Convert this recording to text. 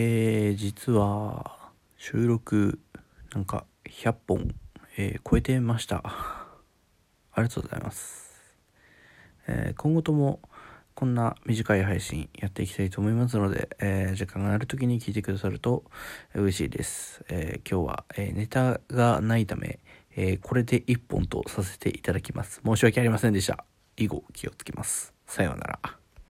えー、実は収録なんか100本、えー、超えてましたありがとうございます、えー、今後ともこんな短い配信やっていきたいと思いますので、えー、時間がある時に聞いてくださると嬉しいです。え、今日は、え、ネタがないため、えこれで1本とさせていただきます。申し訳ありませんでした。以後気をつけます。さようなら。